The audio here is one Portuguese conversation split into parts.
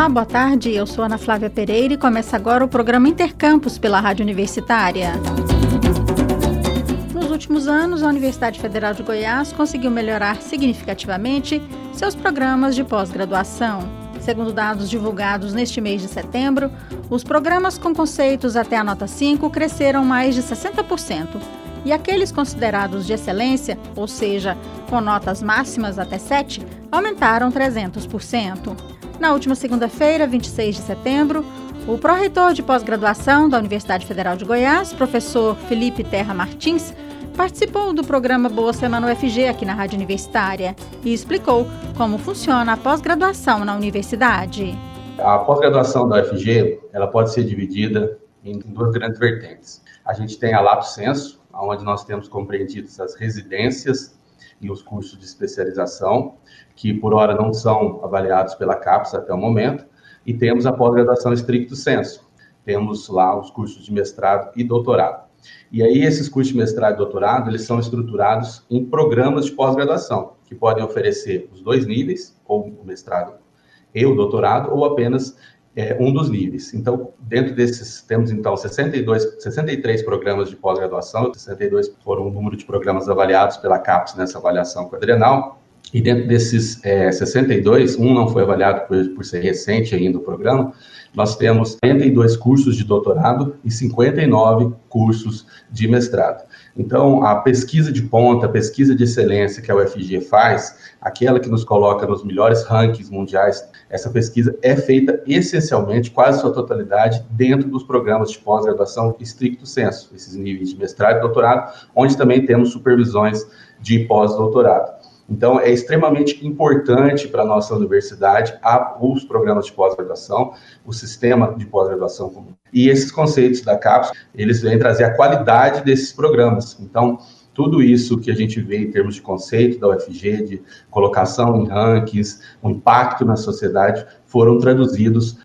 Olá, boa tarde. Eu sou Ana Flávia Pereira e começa agora o programa Intercampus pela Rádio Universitária. Nos últimos anos, a Universidade Federal de Goiás conseguiu melhorar significativamente seus programas de pós-graduação. Segundo dados divulgados neste mês de setembro, os programas com conceitos até a nota 5 cresceram mais de 60%, e aqueles considerados de excelência, ou seja, com notas máximas até 7, aumentaram 300%. Na última segunda-feira, 26 de setembro, o pró-reitor de pós-graduação da Universidade Federal de Goiás, professor Felipe Terra Martins, participou do programa Boa Semana UFG aqui na Rádio Universitária e explicou como funciona a pós-graduação na universidade. A pós-graduação da UFG ela pode ser dividida em duas grandes vertentes. A gente tem a Lato Senso, onde nós temos compreendidas as residências e os cursos de especialização, que por hora não são avaliados pela CAPES até o momento, e temos a pós-graduação estricto senso. Temos lá os cursos de mestrado e doutorado. E aí esses cursos de mestrado e doutorado, eles são estruturados em programas de pós-graduação, que podem oferecer os dois níveis, ou o mestrado e o doutorado, ou apenas é, um dos níveis. Então, dentro desses, temos então 62, 63 programas de pós-graduação, 62 foram o número de programas avaliados pela CAPES nessa avaliação quadrenal, e dentro desses é, 62, um não foi avaliado por, por ser recente ainda o programa, nós temos 42 cursos de doutorado e 59 cursos de mestrado. Então, a pesquisa de ponta, a pesquisa de excelência que a UFG faz, aquela que nos coloca nos melhores rankings mundiais, essa pesquisa é feita essencialmente, quase sua totalidade, dentro dos programas de pós-graduação estricto senso, esses níveis de mestrado e doutorado, onde também temos supervisões de pós-doutorado. Então, é extremamente importante para a nossa universidade a, os programas de pós-graduação, o sistema de pós-graduação comum. E esses conceitos da CAPES, eles vêm trazer a qualidade desses programas. Então, tudo isso que a gente vê em termos de conceito da UFG, de colocação em rankings, o impacto na sociedade, foram traduzidos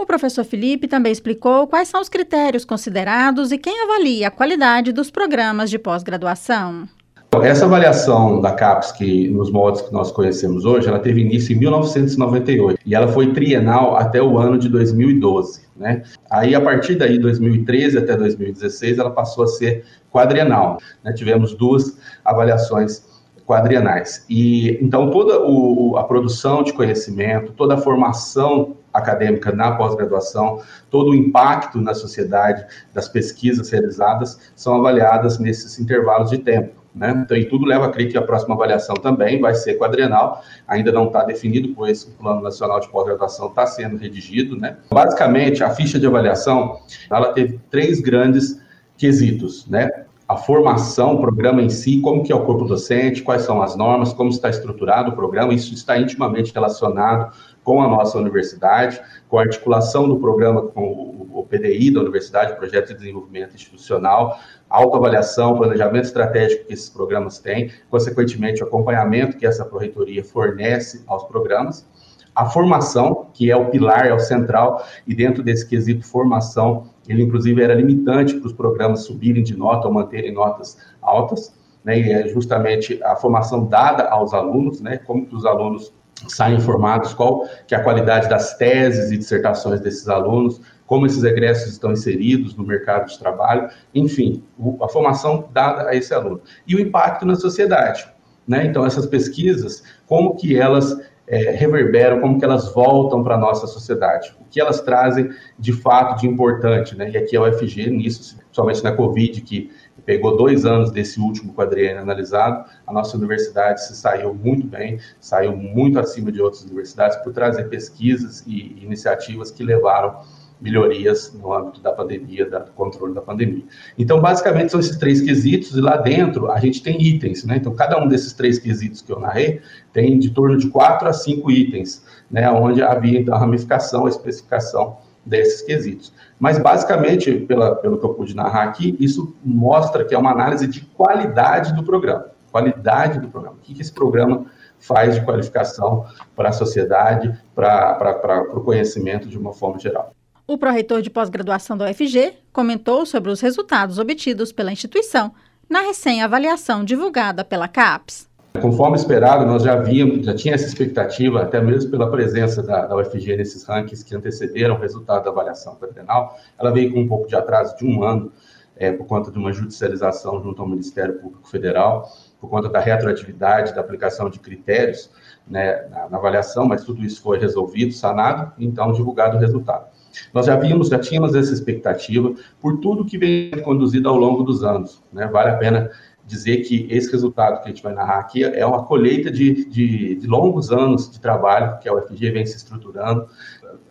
o professor Felipe também explicou quais são os critérios considerados e quem avalia a qualidade dos programas de pós-graduação. Essa avaliação da CAPES, que nos moldes que nós conhecemos hoje, ela teve início em 1998 e ela foi trienal até o ano de 2012, né? Aí a partir daí, 2013 até 2016, ela passou a ser quadrienal. Né? Tivemos duas avaliações quadrienais. E então toda o, a produção de conhecimento, toda a formação acadêmica na pós-graduação, todo o impacto na sociedade das pesquisas realizadas são avaliadas nesses intervalos de tempo. Né? Então, e tudo leva a crer que a próxima avaliação também vai ser quadrenal, ainda não está definido, pois o Plano Nacional de Pós-Graduação está sendo redigido. Né? Basicamente, a ficha de avaliação ela teve três grandes quesitos, né? A formação, o programa em si, como que é o corpo docente, quais são as normas, como está estruturado o programa, isso está intimamente relacionado com a nossa universidade, com a articulação do programa com o PDI da universidade, Projeto de Desenvolvimento Institucional, autoavaliação, planejamento estratégico que esses programas têm, consequentemente o acompanhamento que essa proreitoria fornece aos programas, a formação, que é o pilar, é o central, e dentro desse quesito formação, ele inclusive era limitante para os programas subirem de nota ou manterem notas altas, né, e é justamente a formação dada aos alunos, né, como que os alunos saem informados, qual que é a qualidade das teses e dissertações desses alunos, como esses egressos estão inseridos no mercado de trabalho, enfim, a formação dada a esse aluno. E o impacto na sociedade, né? Então, essas pesquisas, como que elas é, reverberam, como que elas voltam para a nossa sociedade, o que elas trazem de fato de importante, né? E aqui é o UFG nisso, principalmente na Covid, que pegou dois anos desse último quadriênio analisado, a nossa universidade se saiu muito bem, saiu muito acima de outras universidades por trazer pesquisas e iniciativas que levaram melhorias no âmbito da pandemia, do controle da pandemia. Então, basicamente, são esses três quesitos, e lá dentro a gente tem itens, né? Então, cada um desses três quesitos que eu narrei tem de torno de quatro a cinco itens, né? Onde havia, então, a ramificação, a especificação desses quesitos. Mas, basicamente, pela, pelo que eu pude narrar aqui, isso mostra que é uma análise de qualidade do programa. Qualidade do programa. O que, que esse programa faz de qualificação para a sociedade, para o conhecimento de uma forma geral. O pró-reitor de pós-graduação da UFG comentou sobre os resultados obtidos pela instituição na recém-avaliação divulgada pela CAPES. Conforme esperado, nós já víamos, já tinha essa expectativa, até mesmo pela presença da, da UFG nesses rankings que antecederam o resultado da avaliação quadrenal. Ela veio com um pouco de atraso de um ano, é, por conta de uma judicialização junto ao Ministério Público Federal, por conta da retroatividade da aplicação de critérios né, na, na, avaliação, mas tudo isso foi resolvido, sanado, então divulgado o resultado. Nós já vimos, já tínhamos essa expectativa por tudo que vem conduzido ao longo dos anos. Né? Vale a pena dizer que esse resultado que a gente vai narrar aqui é uma colheita de, de, de longos anos de trabalho que a UFG vem se estruturando,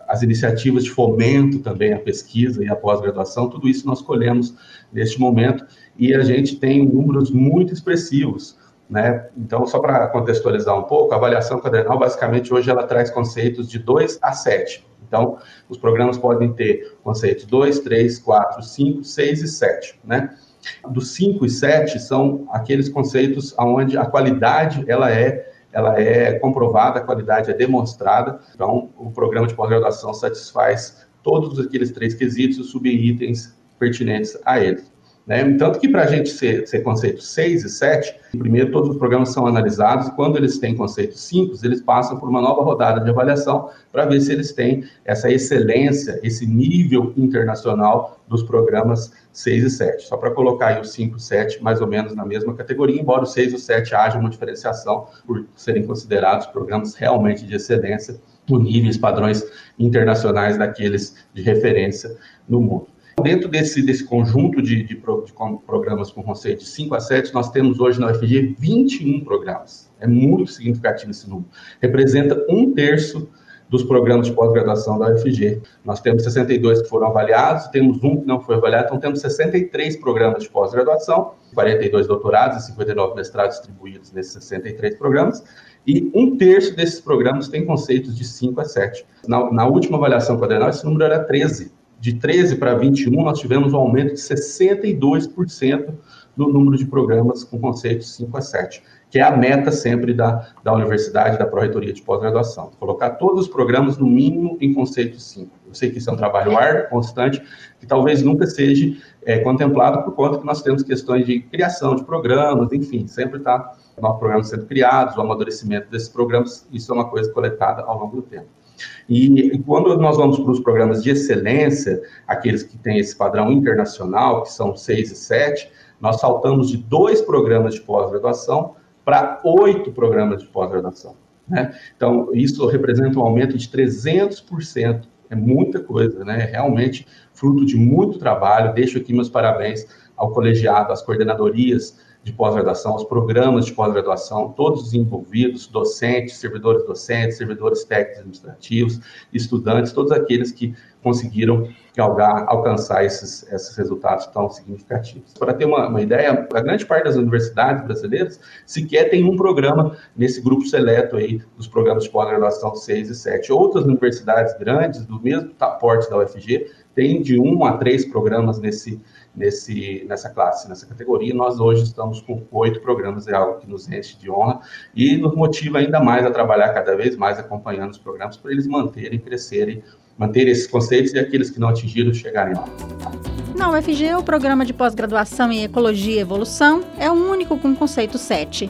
as iniciativas de fomento também, a pesquisa e a pós-graduação, tudo isso nós colhemos neste momento e a gente tem números muito expressivos. Né? Então, só para contextualizar um pouco, a avaliação quadrenal, basicamente, hoje ela traz conceitos de 2 a 7. Então, os programas podem ter conceitos 2, 3, 4, 5, 6 e 7, né? Dos 5 e 7 são aqueles conceitos onde a qualidade ela é ela é comprovada, a qualidade é demonstrada. Então, o programa de pós-graduação satisfaz todos aqueles três quesitos e subitens pertinentes a eles. Né? Tanto que para a gente ser, ser conceito 6 e 7, primeiro todos os programas são analisados quando eles têm conceito 5, eles passam por uma nova rodada de avaliação para ver se eles têm essa excelência, esse nível internacional dos programas 6 e 7. Só para colocar os 5 e 7 mais ou menos na mesma categoria, embora o 6 e o 7 haja uma diferenciação por serem considerados programas realmente de excelência por níveis, padrões internacionais daqueles de referência no mundo. Dentro desse, desse conjunto de, de, de, programas com conceito de 5 a 7, nós temos hoje na UFG 21 programas. É muito significativo esse número. Representa um terço dos programas de pós-graduação da UFG. Nós temos 62 que foram avaliados, temos um que não foi avaliado, então temos 63 programas de pós-graduação, 42 doutorados e 59 mestrados distribuídos nesses 63 programas, e um terço desses programas tem conceitos de 5 a 7. Na, na última avaliação quadrenal, esse número era 13 de 13 para 21, nós tivemos um aumento de 62% no número de programas com conceitos 5 a 7, que é a meta sempre da, da universidade, da Pró-Reitoria de Pós-Graduação. Colocar todos os programas, no mínimo, em conceito 5. Eu sei que isso é um trabalho árduo, constante, que talvez nunca seja é, contemplado por conta que nós temos questões de criação de programas, enfim, sempre está novos programas sendo criados, o amadurecimento desses programas, isso é uma coisa coletada ao longo do tempo. E, quando nós vamos para os programas de excelência, aqueles que têm esse padrão internacional, que são 6 e 7, nós saltamos de dois programas de pós-graduação para oito programas de pós-graduação. Né? Então, isso representa um aumento de 300%. É muita coisa, né? É realmente fruto de muito trabalho. Deixo aqui meus parabéns ao colegiado, às coordenadorias de pós-graduação, os programas de pós-graduação, todos os envolvidos, docentes, servidores docentes, servidores técnicos administrativos, estudantes, todos aqueles que conseguiram galgar, alcançar esses, esses resultados tão significativos. Para ter uma, uma, ideia, a grande parte das universidades brasileiras sequer tem um programa nesse grupo seleto aí dos programas de pós-graduação 6 e 7. Outras universidades grandes, do mesmo porte da UFG, têm de um a três programas nesse nesse, nessa classe, nessa categoria. Nós hoje estamos com oito programas, é algo que nos enche de honra e nos motiva ainda mais a trabalhar cada vez mais acompanhando os programas para eles manterem, crescerem, manterem esses conceitos e aqueles que não atingiram chegarem lá. Na UFG, o programa de pós-graduação em Ecologia e Evolução é o único com conceito 7.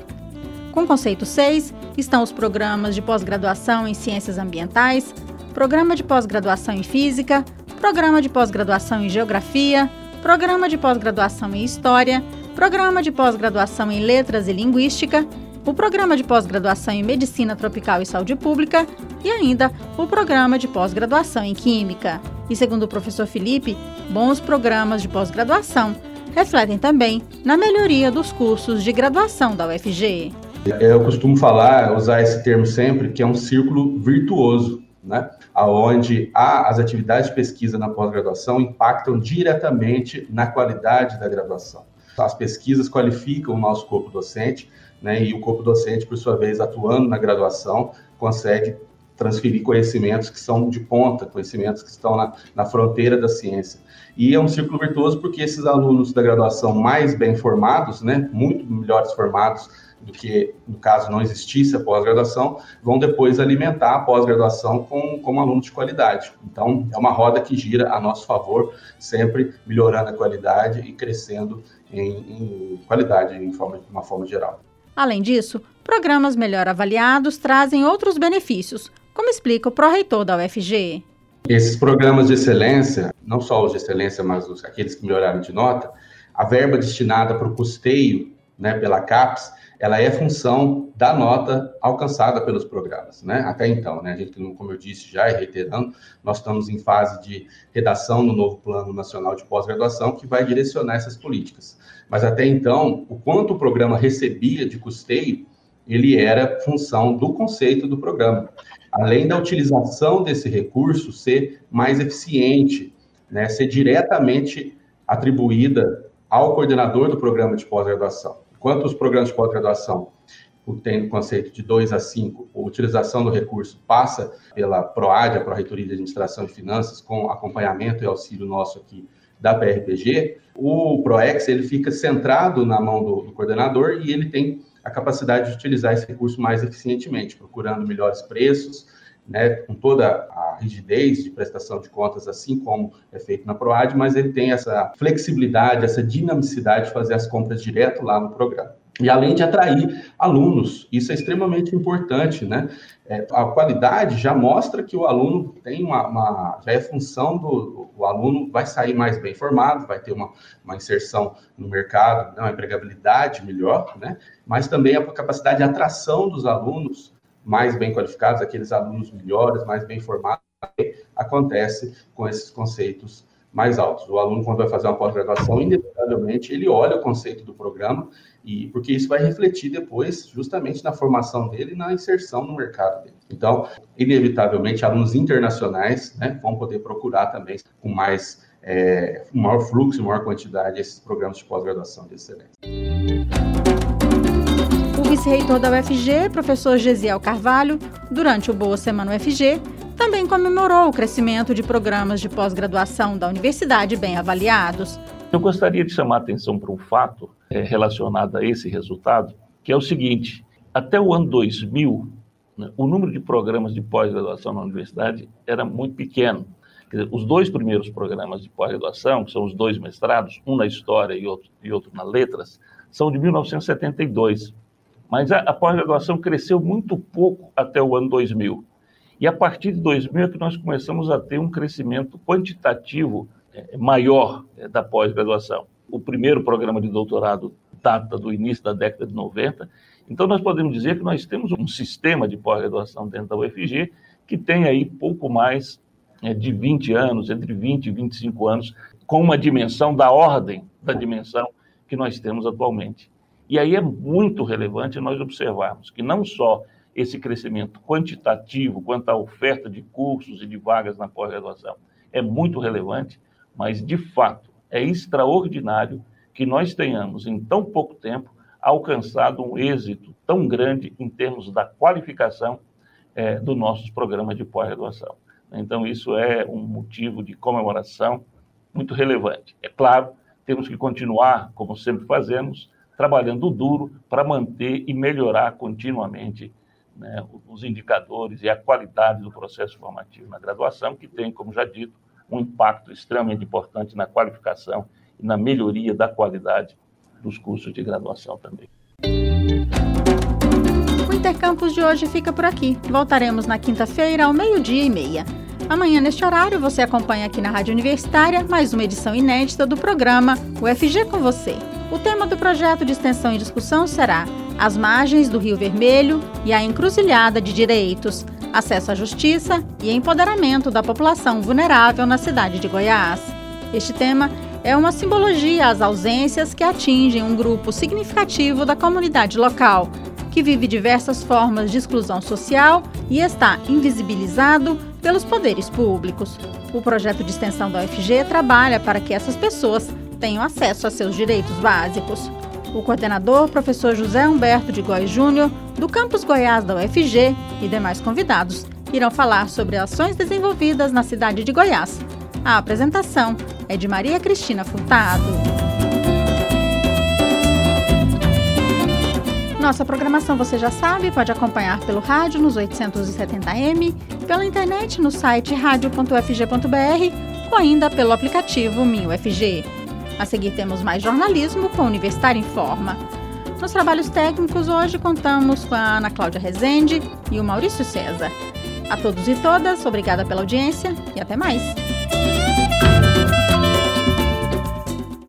Com conceito 6 estão os programas de pós-graduação em Ciências Ambientais, programa de pós-graduação em Física, programa de pós-graduação em Geografia, programa de pós-graduação em História, programa de pós-graduação em Letras e Linguística, o programa de pós-graduação em Medicina Tropical e Saúde Pública e ainda o programa de pós-graduação em Química. E segundo o professor Felipe, bons programas de pós-graduação refletem também na melhoria dos cursos de graduação da UFG. Eu costumo falar, usar esse termo sempre, que é um círculo virtuoso né? Onde há, as atividades de pesquisa na pós-graduação impactam diretamente na qualidade da graduação. As pesquisas qualificam o nosso corpo docente, né? E o corpo docente, por sua vez, atuando na graduação, consegue transferir conhecimentos que são de ponta, conhecimentos que estão na, na fronteira da ciência. E é um círculo virtuoso porque esses alunos da graduação mais bem formados, né, muito melhores formados do que, no caso, não existisse a pós-graduação, vão depois alimentar a pós-graduação com, com alunos de qualidade. Então, é uma roda que gira a nosso favor, sempre melhorando a qualidade e crescendo em, em qualidade, em forma, de uma forma geral. Além disso, programas melhor avaliados trazem outros benefícios, como explica o pró-reitor da UFG. Esses programas de excelência, não só os de excelência, mas os, aqueles que melhoraram de nota, a verba destinada para o custeio né, pela CAPES, ela é função da nota alcançada pelos programas, né? Até então, né? A gente, como eu disse já e reiterando, nós estamos em fase de redação no novo Plano Nacional de Pós-Graduação que vai direcionar essas políticas. Mas até então, o quanto o programa recebia de custeio, ele era função do conceito do programa. Além da utilização desse recurso ser mais eficiente, né? Ser diretamente atribuída ao coordenador do programa de pós-graduação. Enquanto os programas de pós-graduação têm o conceito de 2 a 5, a utilização do recurso passa pela PROAD, a Pró-Reitoria de Administração e Finanças, com acompanhamento e auxílio nosso aqui da PRPG, o PROEX ele fica centrado na mão do, do coordenador e ele tem a capacidade de utilizar esse recurso mais eficientemente, procurando melhores preços, né, com toda a rigidez de prestação de contas, assim como é feito na PROAD, mas ele tem essa flexibilidade, essa dinamicidade de fazer as compras direto lá no programa. E além de atrair alunos, isso é extremamente importante, né? É, a qualidade já mostra que o aluno tem uma, uma já é função do o aluno vai sair mais bem formado, vai ter uma, uma inserção no mercado, né, uma empregabilidade melhor, né? Mas também a capacidade de atração dos alunos mais bem qualificados, aqueles alunos melhores, mais bem formados, acontece com esses conceitos mais altos. O aluno, quando vai fazer uma pós-graduação, inevitavelmente, ele olha o conceito do programa, e porque isso vai refletir depois, justamente, na formação dele e na inserção no mercado dele. Então, inevitavelmente, alunos internacionais né, vão poder procurar também com mais, é, maior fluxo, maior quantidade, esses programas de pós-graduação de excelência vice-reitor da UFG, professor Gesiel Carvalho, durante o Boa Semana UFG, também comemorou o crescimento de programas de pós-graduação da universidade bem avaliados. Eu gostaria de chamar a atenção para um fato é, relacionado a esse resultado, que é o seguinte: até o ano 2000, né, o número de programas de pós-graduação na universidade era muito pequeno. Os dois primeiros programas de pós-graduação, que são os dois mestrados, um na História e outro, e outro na Letras, são de 1972. Mas a, a pós-graduação cresceu muito pouco até o ano 2000. E a partir de 2000 é que nós começamos a ter um crescimento quantitativo é, maior é, da pós-graduação. O primeiro programa de doutorado data do início da década de 90. Então, nós podemos dizer que nós temos um sistema de pós-graduação dentro da UFG que tem aí pouco mais é, de 20 anos, entre 20 e 25 anos, com uma dimensão da ordem da dimensão que nós temos atualmente. E aí é muito relevante nós observarmos que não só esse crescimento quantitativo quanto à oferta de cursos e de vagas na pós-graduação é muito relevante, mas de fato é extraordinário que nós tenhamos em tão pouco tempo alcançado um êxito tão grande em termos da qualificação é, dos nossos programas de pós-graduação. Então, isso é um motivo de comemoração muito relevante. É claro, temos que continuar, como sempre fazemos, trabalhando duro para manter e melhorar continuamente né, os indicadores e a qualidade do processo formativo na graduação, que tem, como já dito, um impacto extremamente importante na qualificação e na melhoria da qualidade dos cursos de graduação também. O Intercampus de hoje fica por aqui. Voltaremos na quinta-feira ao meio-dia e meia. Amanhã, neste horário, você acompanha aqui na Rádio Universitária mais uma edição inédita do programa UFG com você. O tema do projeto de extensão e discussão será As margens do Rio Vermelho e a encruzilhada de direitos, acesso à justiça e empoderamento da população vulnerável na cidade de Goiás. Este tema é uma simbologia às ausências que atingem um grupo significativo da comunidade local, que vive diversas formas de exclusão social e está invisibilizado pelos poderes públicos. O projeto de extensão da UFG trabalha para que essas pessoas tenham acesso a seus direitos básicos. O coordenador, professor José Humberto de Góes Júnior, do campus Goiás da UFG e demais convidados irão falar sobre ações desenvolvidas na cidade de Goiás. A apresentação é de Maria Cristina Furtado. Nossa programação você já sabe, pode acompanhar pelo rádio nos 870m, pela internet no site radio.ufg.br ou ainda pelo aplicativo MinUFG. A seguir temos mais jornalismo com Universitário em Forma. Nos trabalhos técnicos, hoje contamos com a Ana Cláudia Rezende e o Maurício César. A todos e todas, obrigada pela audiência e até mais.